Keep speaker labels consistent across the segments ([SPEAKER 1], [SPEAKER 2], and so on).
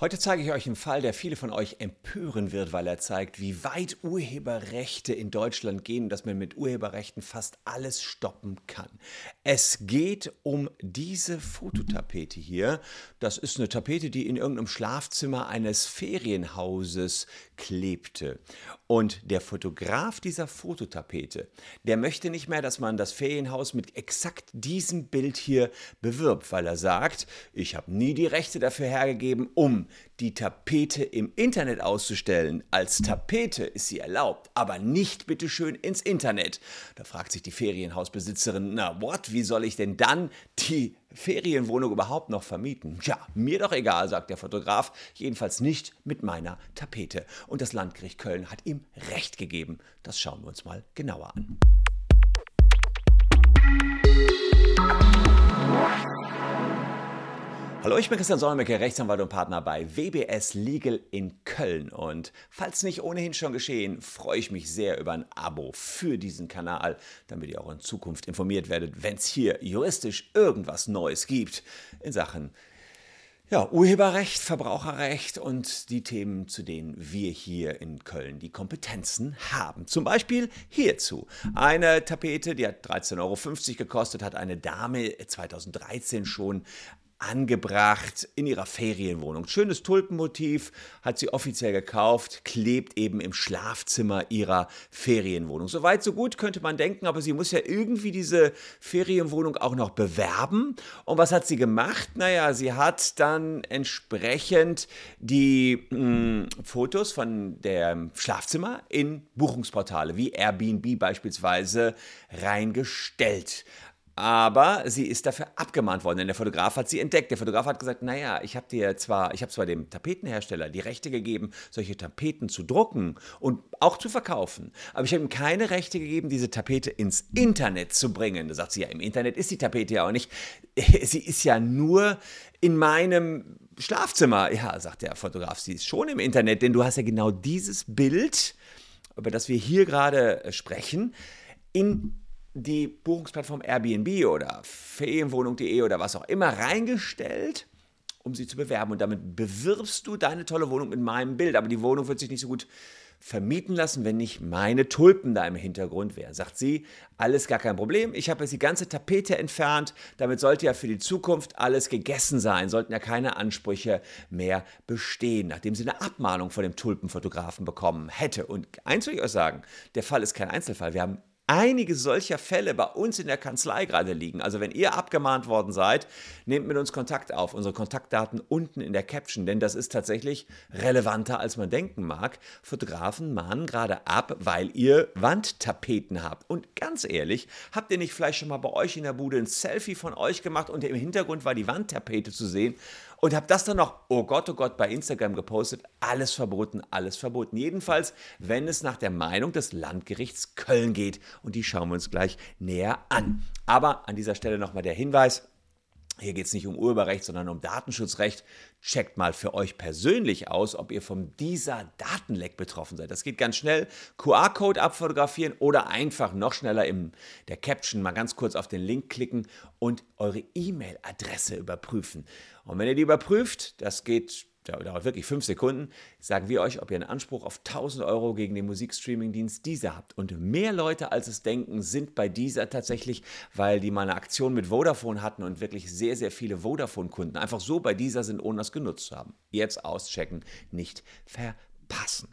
[SPEAKER 1] Heute zeige ich euch einen Fall, der viele von euch empören wird, weil er zeigt, wie weit Urheberrechte in Deutschland gehen und dass man mit Urheberrechten fast alles stoppen kann. Es geht um diese Fototapete hier. Das ist eine Tapete, die in irgendeinem Schlafzimmer eines Ferienhauses klebte. Und der Fotograf dieser Fototapete, der möchte nicht mehr, dass man das Ferienhaus mit exakt diesem Bild hier bewirbt, weil er sagt, ich habe nie die Rechte dafür hergegeben, um die Tapete im Internet auszustellen. Als Tapete ist sie erlaubt, aber nicht bitteschön ins Internet. Da fragt sich die Ferienhausbesitzerin, na what, wie soll ich denn dann die Ferienwohnung überhaupt noch vermieten? Ja, mir doch egal, sagt der Fotograf, jedenfalls nicht mit meiner Tapete. Und das Landgericht Köln hat ihm Recht gegeben. Das schauen wir uns mal genauer an. Hallo, ich bin Christian Solmecke, Rechtsanwalt und Partner bei WBS Legal in Köln. Und falls nicht ohnehin schon geschehen, freue ich mich sehr über ein Abo für diesen Kanal, damit ihr auch in Zukunft informiert werdet, wenn es hier juristisch irgendwas Neues gibt in Sachen ja, Urheberrecht, Verbraucherrecht und die Themen, zu denen wir hier in Köln die Kompetenzen haben. Zum Beispiel hierzu. Eine Tapete, die hat 13,50 Euro gekostet, hat eine Dame 2013 schon angebracht in ihrer Ferienwohnung. Schönes Tulpenmotiv hat sie offiziell gekauft, klebt eben im Schlafzimmer ihrer Ferienwohnung. Soweit, so gut könnte man denken, aber sie muss ja irgendwie diese Ferienwohnung auch noch bewerben. Und was hat sie gemacht? Naja, sie hat dann entsprechend die mh, hm, Fotos von dem Schlafzimmer in Buchungsportale wie Airbnb beispielsweise reingestellt aber sie ist dafür abgemahnt worden, denn der Fotograf hat sie entdeckt. Der Fotograf hat gesagt, naja, ich habe dir zwar, ich habe zwar dem Tapetenhersteller die Rechte gegeben, solche Tapeten zu drucken und auch zu verkaufen, aber ich habe ihm keine Rechte gegeben, diese Tapete ins Internet zu bringen. Da sagt sie ja, im Internet ist die Tapete ja auch nicht. Sie ist ja nur in meinem Schlafzimmer. Ja, sagt der Fotograf, sie ist schon im Internet, denn du hast ja genau dieses Bild, über das wir hier gerade sprechen, in die Buchungsplattform Airbnb oder Ferienwohnung.de oder was auch immer reingestellt, um sie zu bewerben. Und damit bewirbst du deine tolle Wohnung mit meinem Bild. Aber die Wohnung wird sich nicht so gut vermieten lassen, wenn nicht meine Tulpen da im Hintergrund wären. Sagt sie, alles gar kein Problem. Ich habe jetzt die ganze Tapete entfernt. Damit sollte ja für die Zukunft alles gegessen sein. Sollten ja keine Ansprüche mehr bestehen, nachdem sie eine Abmahnung von dem Tulpenfotografen bekommen hätte. Und eins will ich euch sagen, der Fall ist kein Einzelfall. Wir haben einige solcher Fälle bei uns in der Kanzlei gerade liegen. Also wenn ihr abgemahnt worden seid, nehmt mit uns Kontakt auf. Unsere Kontaktdaten unten in der Caption, denn das ist tatsächlich relevanter, als man denken mag. Fotografen mahnen gerade ab, weil ihr Wandtapeten habt. Und ganz ehrlich, habt ihr nicht vielleicht schon mal bei euch in der Bude ein Selfie von euch gemacht und im Hintergrund war die Wandtapete zu sehen? Und habe das dann noch, oh Gott, oh Gott, bei Instagram gepostet. Alles verboten, alles verboten. Jedenfalls, wenn es nach der Meinung des Landgerichts Köln geht. Und die schauen wir uns gleich näher an. Aber an dieser Stelle nochmal der Hinweis, hier geht es nicht um Urheberrecht, sondern um Datenschutzrecht. Checkt mal für euch persönlich aus, ob ihr vom dieser Datenleck betroffen seid. Das geht ganz schnell. QR-Code abfotografieren oder einfach noch schneller in der Caption mal ganz kurz auf den Link klicken und eure E-Mail-Adresse überprüfen. Und wenn ihr die überprüft, das geht dauert wirklich fünf Sekunden, sagen wir euch, ob ihr einen Anspruch auf 1000 Euro gegen den Musikstreaming-Dienst dieser habt. Und mehr Leute als es denken, sind bei dieser tatsächlich, weil die mal eine Aktion mit Vodafone hatten und wirklich sehr, sehr viele Vodafone-Kunden einfach so bei dieser sind, ohne das genutzt zu haben. Jetzt auschecken, nicht verpassen.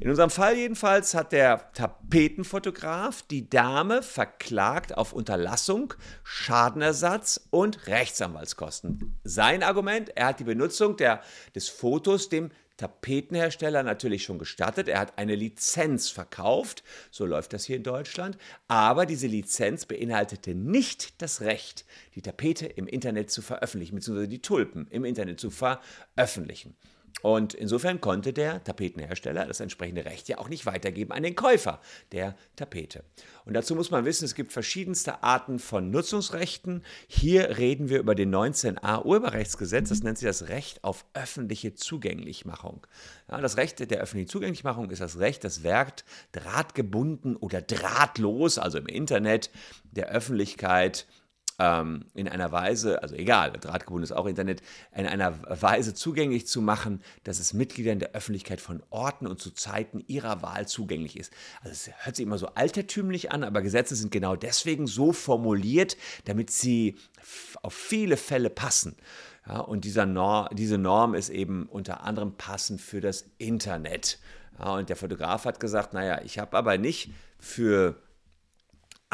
[SPEAKER 1] In unserem Fall jedenfalls hat der Tapetenfotograf die Dame verklagt auf Unterlassung, Schadenersatz und Rechtsanwaltskosten. Sein Argument, er hat die Benutzung der, des Fotos dem Tapetenhersteller natürlich schon gestattet. Er hat eine Lizenz verkauft, so läuft das hier in Deutschland, aber diese Lizenz beinhaltete nicht das Recht, die Tapete im Internet zu veröffentlichen, beziehungsweise die Tulpen im Internet zu veröffentlichen. Und insofern konnte der Tapetenhersteller das entsprechende Recht ja auch nicht weitergeben an den Käufer der Tapete. Und dazu muss man wissen, es gibt verschiedenste Arten von Nutzungsrechten. Hier reden wir über den 19a Urheberrechtsgesetz, das nennt sich das Recht auf öffentliche Zugänglichmachung. Ja, das Recht der öffentlichen Zugänglichmachung ist das Recht, das Werk drahtgebunden oder drahtlos, also im Internet, der Öffentlichkeit ähm, in einer Weise, also egal, drahtgebunden ist auch Internet, in einer Weise zugänglich zu machen, dass es Mitgliedern der Öffentlichkeit von Orten und zu Zeiten ihrer Wahl zugänglich ist. Also es hört sich immer so altertümlich an, aber Gesetze sind genau deswegen so formuliert, damit sie auf viele Fälle passen. Ja, und Norm, diese Norm ist eben unter anderem passend für das Internet. Ja, und der Fotograf hat gesagt, naja, ich habe aber nicht für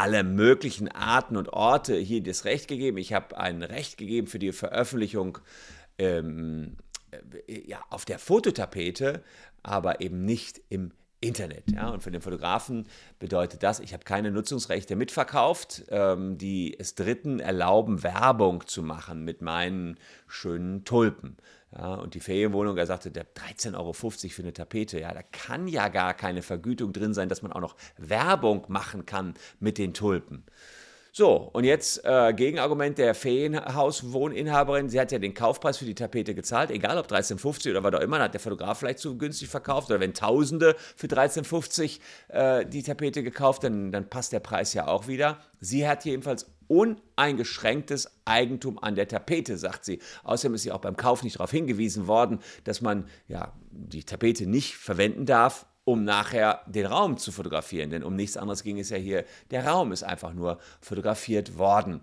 [SPEAKER 1] alle möglichen Arten und Orte hier das Recht gegeben. Ich habe ein Recht gegeben für die Veröffentlichung ähm, äh, ja, auf der Fototapete, aber eben nicht im Internet. Ja? Und für den Fotografen bedeutet das, ich habe keine Nutzungsrechte mitverkauft, ähm, die es Dritten erlauben, Werbung zu machen mit meinen schönen Tulpen. Ja, und die Ferienwohnung, er sagte, der 13,50 Euro für eine Tapete, ja, da kann ja gar keine Vergütung drin sein, dass man auch noch Werbung machen kann mit den Tulpen. So, und jetzt äh, Gegenargument der Ferienhauswohninhaberin. Sie hat ja den Kaufpreis für die Tapete gezahlt, egal ob 13,50 oder was auch immer, hat der Fotograf vielleicht zu günstig verkauft. Oder wenn Tausende für 13,50 äh, die Tapete gekauft, dann, dann passt der Preis ja auch wieder. Sie hat jedenfalls uneingeschränktes Eigentum an der Tapete, sagt sie. Außerdem ist sie auch beim Kauf nicht darauf hingewiesen worden, dass man ja, die Tapete nicht verwenden darf, um nachher den Raum zu fotografieren. Denn um nichts anderes ging es ja hier. Der Raum ist einfach nur fotografiert worden.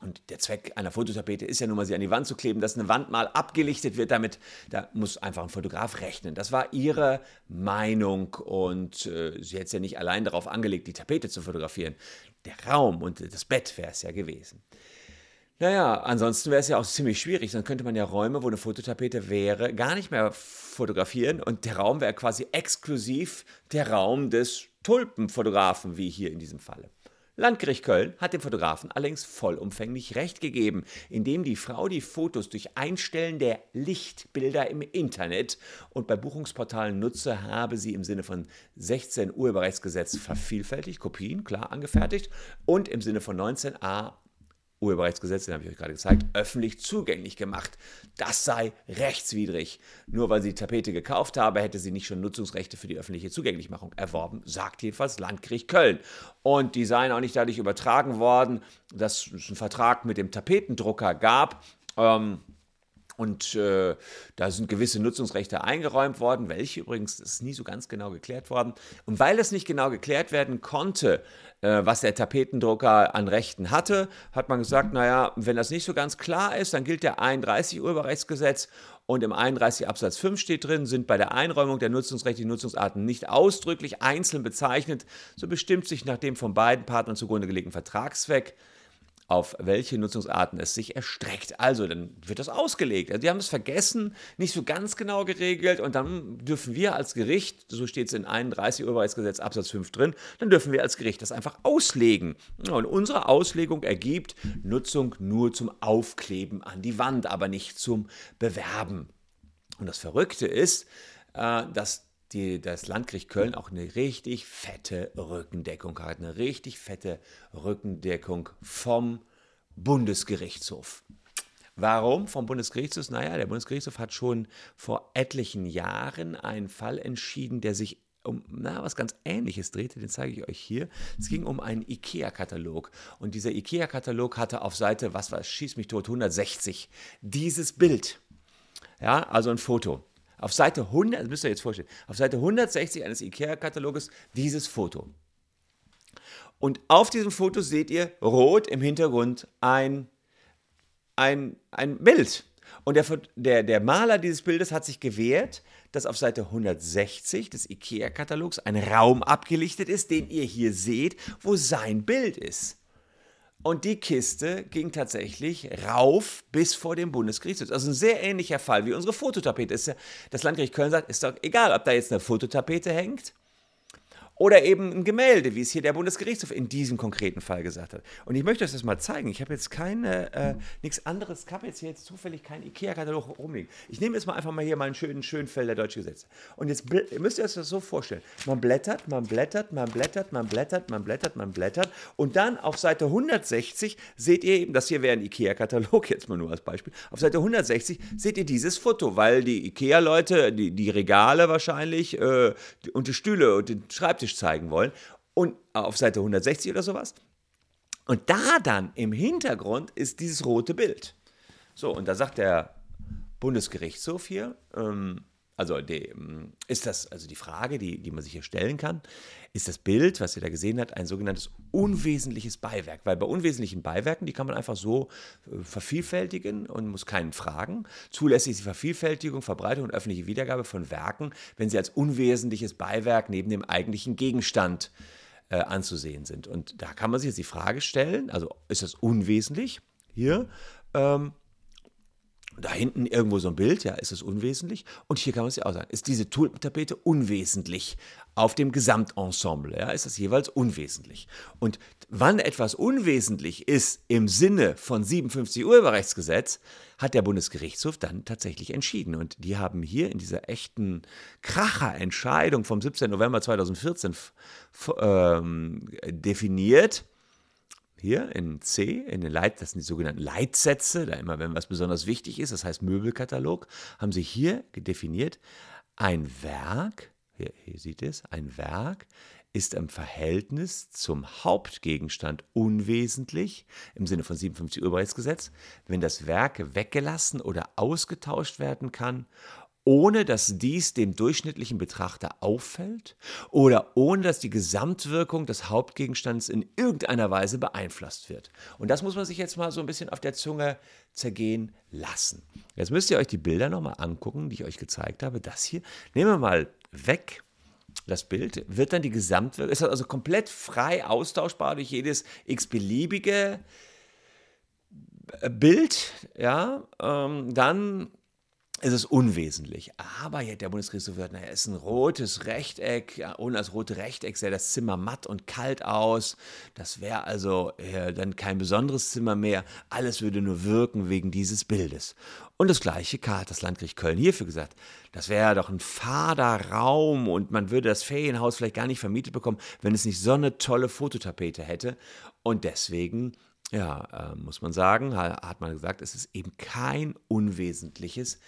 [SPEAKER 1] Und der Zweck einer Fototapete ist ja nun mal, sie an die Wand zu kleben, dass eine Wand mal abgelichtet wird. Damit, da muss einfach ein Fotograf rechnen. Das war ihre Meinung und äh, sie hätte es ja nicht allein darauf angelegt, die Tapete zu fotografieren. Der Raum und das Bett wäre es ja gewesen. Naja, ansonsten wäre es ja auch ziemlich schwierig. Dann könnte man ja Räume, wo eine Fototapete wäre, gar nicht mehr fotografieren. Und der Raum wäre quasi exklusiv der Raum des Tulpenfotografen, wie hier in diesem Falle. Landgericht Köln hat dem Fotografen allerdings vollumfänglich Recht gegeben, indem die Frau die Fotos durch Einstellen der Lichtbilder im Internet und bei Buchungsportalen nutze, habe sie im Sinne von 16 Urheberrechtsgesetz vervielfältigt, Kopien, klar angefertigt, und im Sinne von 19a Urheberrechtsgesetz, den habe ich euch gerade gezeigt, öffentlich zugänglich gemacht. Das sei rechtswidrig. Nur weil sie die Tapete gekauft habe, hätte sie nicht schon Nutzungsrechte für die öffentliche Zugänglichmachung erworben, sagt jedenfalls Landgericht Köln. Und die seien auch nicht dadurch übertragen worden, dass es einen Vertrag mit dem Tapetendrucker gab. Ähm, und äh, da sind gewisse Nutzungsrechte eingeräumt worden, welche übrigens ist nie so ganz genau geklärt worden. Und weil es nicht genau geklärt werden konnte, äh, was der Tapetendrucker an Rechten hatte, hat man gesagt, naja, wenn das nicht so ganz klar ist, dann gilt der 31 Urheberrechtsgesetz. Und im 31 Absatz 5 steht drin, sind bei der Einräumung der Nutzungsrechte die Nutzungsarten nicht ausdrücklich einzeln bezeichnet, so bestimmt sich nach dem von beiden Partnern zugrunde gelegten Vertragszweck auf welche Nutzungsarten es sich erstreckt. Also, dann wird das ausgelegt. Also, die haben es vergessen, nicht so ganz genau geregelt und dann dürfen wir als Gericht, so steht es in 31 Urheberrechtsgesetz Absatz 5 drin, dann dürfen wir als Gericht das einfach auslegen. Und unsere Auslegung ergibt Nutzung nur zum Aufkleben an die Wand, aber nicht zum Bewerben. Und das Verrückte ist, äh, dass die, das Landgericht Köln auch eine richtig fette Rückendeckung hat. Eine richtig fette Rückendeckung vom Bundesgerichtshof. Warum vom Bundesgerichtshof? Naja, der Bundesgerichtshof hat schon vor etlichen Jahren einen Fall entschieden, der sich um na, was ganz Ähnliches drehte, den zeige ich euch hier. Es ging um einen IKEA-Katalog. Und dieser IKEA-Katalog hatte auf Seite, was war, schieß mich tot, 160, dieses Bild. Ja, also ein Foto. Auf Seite 100, das müsst ihr jetzt vorstellen, auf Seite 160 eines IKEA-Kataloges dieses Foto. Und auf diesem Foto seht ihr rot im Hintergrund ein, ein, ein Bild. Und der, der, der Maler dieses Bildes hat sich gewehrt, dass auf Seite 160 des IKEA-Katalogs ein Raum abgelichtet ist, den ihr hier seht, wo sein Bild ist. Und die Kiste ging tatsächlich rauf bis vor dem Bundesgerichtshof. Also ein sehr ähnlicher Fall wie unsere Fototapete. Das Landgericht Köln sagt, ist doch egal, ob da jetzt eine Fototapete hängt oder eben ein Gemälde, wie es hier der Bundesgerichtshof in diesem konkreten Fall gesagt hat. Und ich möchte euch das mal zeigen. Ich habe jetzt keine, äh, nichts anderes, ich habe jetzt hier jetzt zufällig keinen IKEA-Katalog rumliegen. Ich nehme jetzt mal einfach mal hier meinen schönen, schönen Fell der deutschen Gesetze. Und jetzt müsst ihr euch das so vorstellen. Man blättert, man blättert, man blättert, man blättert, man blättert, man blättert. Und dann auf Seite 160 seht ihr eben, das hier wäre ein IKEA-Katalog, jetzt mal nur als Beispiel. Auf Seite 160 seht ihr dieses Foto, weil die IKEA-Leute, die, die Regale wahrscheinlich äh, und die Stühle und den Schreibtisch zeigen wollen. Und auf Seite 160 oder sowas. Und da dann im Hintergrund ist dieses rote Bild. So, und da sagt der Bundesgerichtshof hier, ähm, also die, ähm, ist das, also die Frage, die, die man sich hier stellen kann, ist das Bild, was ihr da gesehen habt, ein sogenanntes unwesentliches Beiwerk? Weil bei unwesentlichen Beiwerken, die kann man einfach so äh, vervielfältigen und muss keinen fragen. Zulässig ist die Vervielfältigung, Verbreitung und öffentliche Wiedergabe von Werken, wenn sie als unwesentliches Beiwerk neben dem eigentlichen Gegenstand äh, anzusehen sind. Und da kann man sich jetzt die Frage stellen, also ist das unwesentlich hier? Ähm, da hinten irgendwo so ein Bild, ja, ist es unwesentlich. Und hier kann man es ja auch sagen, ist diese Tulpentapete unwesentlich auf dem Gesamtensemble, ja, ist das jeweils unwesentlich. Und wann etwas unwesentlich ist im Sinne von 57 Urheberrechtsgesetz, hat der Bundesgerichtshof dann tatsächlich entschieden. Und die haben hier in dieser echten Kracherentscheidung vom 17. November 2014 ähm, definiert, hier in C, in den Leit, das sind die sogenannten Leitsätze, da immer, wenn was besonders wichtig ist, das heißt Möbelkatalog, haben sie hier definiert, ein Werk, hier, hier sieht es, ein Werk ist im Verhältnis zum Hauptgegenstand unwesentlich, im Sinne von 57 Urheberrechtsgesetz, wenn das Werk weggelassen oder ausgetauscht werden kann ohne dass dies dem durchschnittlichen Betrachter auffällt oder ohne dass die Gesamtwirkung des Hauptgegenstands in irgendeiner Weise beeinflusst wird. Und das muss man sich jetzt mal so ein bisschen auf der Zunge zergehen lassen. Jetzt müsst ihr euch die Bilder nochmal angucken, die ich euch gezeigt habe. Das hier, nehmen wir mal weg. Das Bild wird dann die Gesamtwirkung, ist also komplett frei austauschbar durch jedes x-beliebige Bild, ja, ähm, dann es ist unwesentlich. Aber jetzt der Bundesgerichtshof wird, naja, es ist ein rotes Rechteck. Ja, und als rote Rechteck sähe das Zimmer matt und kalt aus. Das wäre also äh, dann kein besonderes Zimmer mehr. Alles würde nur wirken wegen dieses Bildes. Und das gleiche hat das Landgericht Köln hierfür gesagt. Das wäre doch ein fader Raum und man würde das Ferienhaus vielleicht gar nicht vermietet bekommen, wenn es nicht so eine tolle Fototapete hätte. Und deswegen ja, äh, muss man sagen, hat man gesagt, es ist eben kein unwesentliches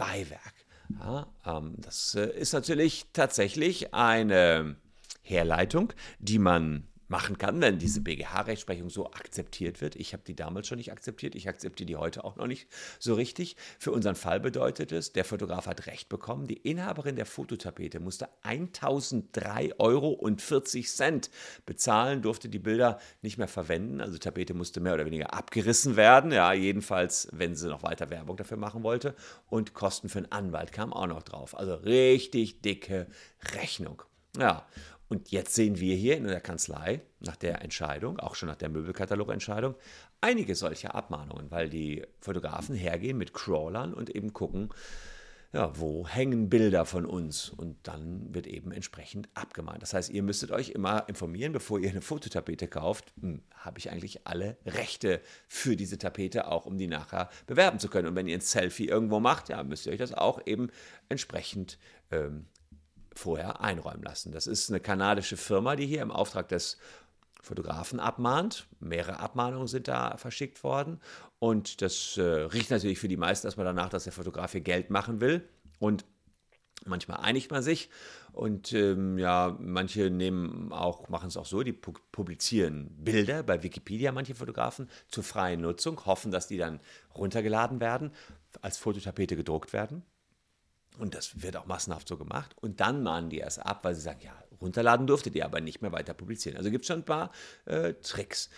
[SPEAKER 1] Beiwerk. Ja, ähm, das äh, ist natürlich tatsächlich eine Herleitung, die man machen kann, wenn diese BGH-Rechtsprechung so akzeptiert wird. Ich habe die damals schon nicht akzeptiert, ich akzeptiere die heute auch noch nicht so richtig. Für unseren Fall bedeutet es, der Fotograf hat Recht bekommen. Die Inhaberin der Fototapete musste 1003,40 Euro bezahlen, durfte die Bilder nicht mehr verwenden. Also die Tapete musste mehr oder weniger abgerissen werden. Ja, jedenfalls, wenn sie noch weiter Werbung dafür machen wollte. Und Kosten für einen Anwalt kamen auch noch drauf. Also richtig dicke Rechnung. Ja, und jetzt sehen wir hier in der Kanzlei nach der Entscheidung, auch schon nach der Möbelkatalogentscheidung, einige solcher Abmahnungen, weil die Fotografen hergehen mit Crawlern und eben gucken, ja, wo hängen Bilder von uns und dann wird eben entsprechend abgemahnt. Das heißt, ihr müsstet euch immer informieren, bevor ihr eine Fototapete kauft, hm, habe ich eigentlich alle Rechte für diese Tapete, auch um die nachher bewerben zu können. Und wenn ihr ein Selfie irgendwo macht, ja, müsst ihr euch das auch eben entsprechend ähm, vorher einräumen lassen. Das ist eine kanadische Firma, die hier im Auftrag des Fotografen abmahnt. Mehrere Abmahnungen sind da verschickt worden. Und das äh, riecht natürlich für die meisten erstmal danach, dass der Fotograf hier Geld machen will. Und manchmal einigt man sich. Und ähm, ja, manche nehmen auch, machen es auch so, die pu publizieren Bilder bei Wikipedia, manche Fotografen, zur freien Nutzung, hoffen, dass die dann runtergeladen werden, als Fototapete gedruckt werden. Und das wird auch massenhaft so gemacht. Und dann mahnen die erst ab, weil sie sagen, ja, runterladen durftet ihr aber nicht mehr weiter publizieren. Also gibt es schon ein paar äh, Tricks.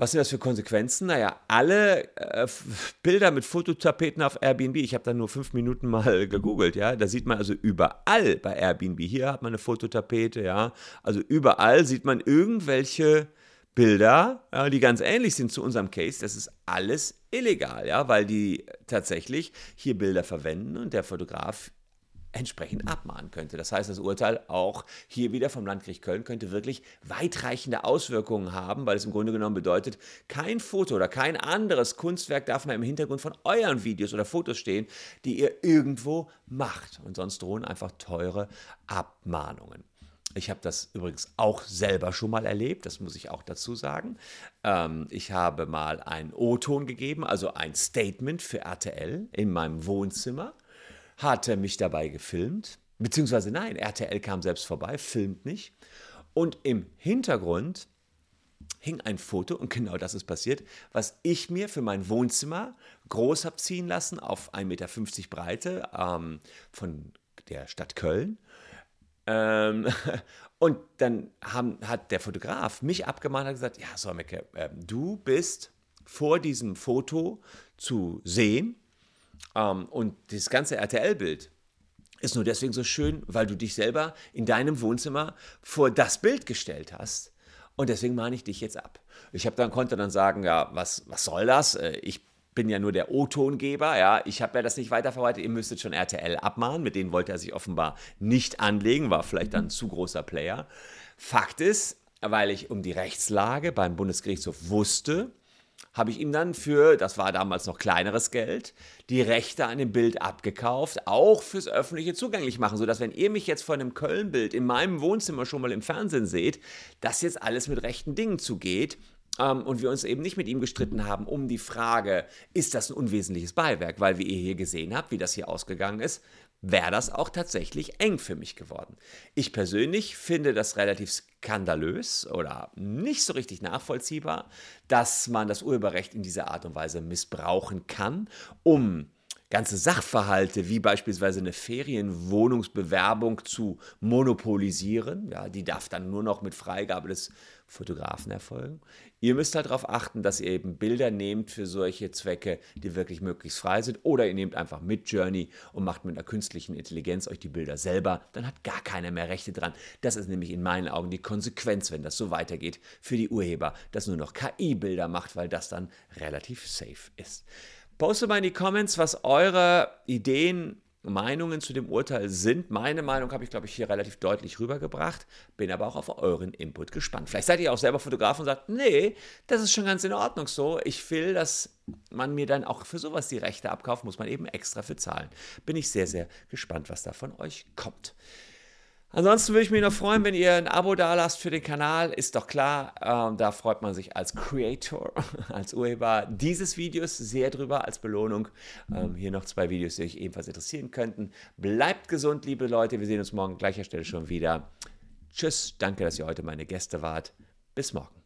[SPEAKER 1] Was sind das für Konsequenzen? Naja, alle äh, Bilder mit Fototapeten auf Airbnb, ich habe da nur fünf Minuten mal gegoogelt, ja, da sieht man also überall bei Airbnb, hier hat man eine Fototapete, ja, also überall sieht man irgendwelche Bilder, ja, die ganz ähnlich sind zu unserem Case, das ist alles illegal, ja, weil die tatsächlich hier Bilder verwenden und der Fotograf entsprechend abmahnen könnte. Das heißt, das Urteil auch hier wieder vom Landgericht Köln könnte wirklich weitreichende Auswirkungen haben, weil es im Grunde genommen bedeutet, kein Foto oder kein anderes Kunstwerk darf mehr im Hintergrund von euren Videos oder Fotos stehen, die ihr irgendwo macht. Und sonst drohen einfach teure Abmahnungen. Ich habe das übrigens auch selber schon mal erlebt, das muss ich auch dazu sagen. Ähm, ich habe mal einen O-Ton gegeben, also ein Statement für RTL in meinem Wohnzimmer, hatte mich dabei gefilmt, beziehungsweise nein, RTL kam selbst vorbei, filmt nicht. Und im Hintergrund hing ein Foto, und genau das ist passiert, was ich mir für mein Wohnzimmer groß habe ziehen lassen auf 1,50 Meter Breite ähm, von der Stadt Köln. Ähm, und dann haben, hat der Fotograf mich abgemahnt und gesagt, ja, Solmecke, äh, du bist vor diesem Foto zu sehen ähm, und das ganze RTL-Bild ist nur deswegen so schön, weil du dich selber in deinem Wohnzimmer vor das Bild gestellt hast. Und deswegen mahne ich dich jetzt ab. Ich habe dann konnte dann sagen, ja, was, was soll das? Äh, ich bin ja nur der O-Tongeber, ja, ich habe ja das nicht weiterverarbeitet, ihr müsstet schon RTL abmahnen, mit denen wollte er sich offenbar nicht anlegen, war vielleicht dann ein zu großer Player. Fakt ist, weil ich um die Rechtslage beim Bundesgerichtshof wusste, habe ich ihm dann für, das war damals noch kleineres Geld, die Rechte an dem Bild abgekauft, auch fürs öffentliche zugänglich machen, sodass wenn ihr mich jetzt vor einem Köln-Bild in meinem Wohnzimmer schon mal im Fernsehen seht, das jetzt alles mit rechten Dingen zugeht ähm, und wir uns eben nicht mit ihm gestritten haben um die Frage, ist das ein unwesentliches Beiwerk, weil wie ihr hier gesehen habt, wie das hier ausgegangen ist, wäre das auch tatsächlich eng für mich geworden. Ich persönlich finde das relativ skandalös oder nicht so richtig nachvollziehbar, dass man das Urheberrecht in dieser Art und Weise missbrauchen kann, um ganze Sachverhalte wie beispielsweise eine Ferienwohnungsbewerbung zu monopolisieren. Ja, die darf dann nur noch mit Freigabe des Fotografen erfolgen. Ihr müsst halt darauf achten, dass ihr eben Bilder nehmt für solche Zwecke, die wirklich möglichst frei sind. Oder ihr nehmt einfach mit Journey und macht mit einer künstlichen Intelligenz euch die Bilder selber. Dann hat gar keiner mehr Rechte dran. Das ist nämlich in meinen Augen die Konsequenz, wenn das so weitergeht für die Urheber, dass nur noch KI-Bilder macht, weil das dann relativ safe ist. Postet mal in die Comments, was eure Ideen, Meinungen zu dem Urteil sind. Meine Meinung habe ich, glaube ich, hier relativ deutlich rübergebracht. Bin aber auch auf euren Input gespannt. Vielleicht seid ihr auch selber Fotograf und sagt, nee, das ist schon ganz in Ordnung so. Ich will, dass man mir dann auch für sowas die Rechte abkauft, muss man eben extra für zahlen. Bin ich sehr, sehr gespannt, was da von euch kommt. Ansonsten würde ich mich noch freuen, wenn ihr ein Abo da lasst für den Kanal. Ist doch klar, äh, da freut man sich als Creator, als Urheber dieses Videos sehr drüber als Belohnung. Ähm, hier noch zwei Videos, die euch ebenfalls interessieren könnten. Bleibt gesund, liebe Leute. Wir sehen uns morgen gleicher Stelle schon wieder. Tschüss, danke, dass ihr heute meine Gäste wart. Bis morgen.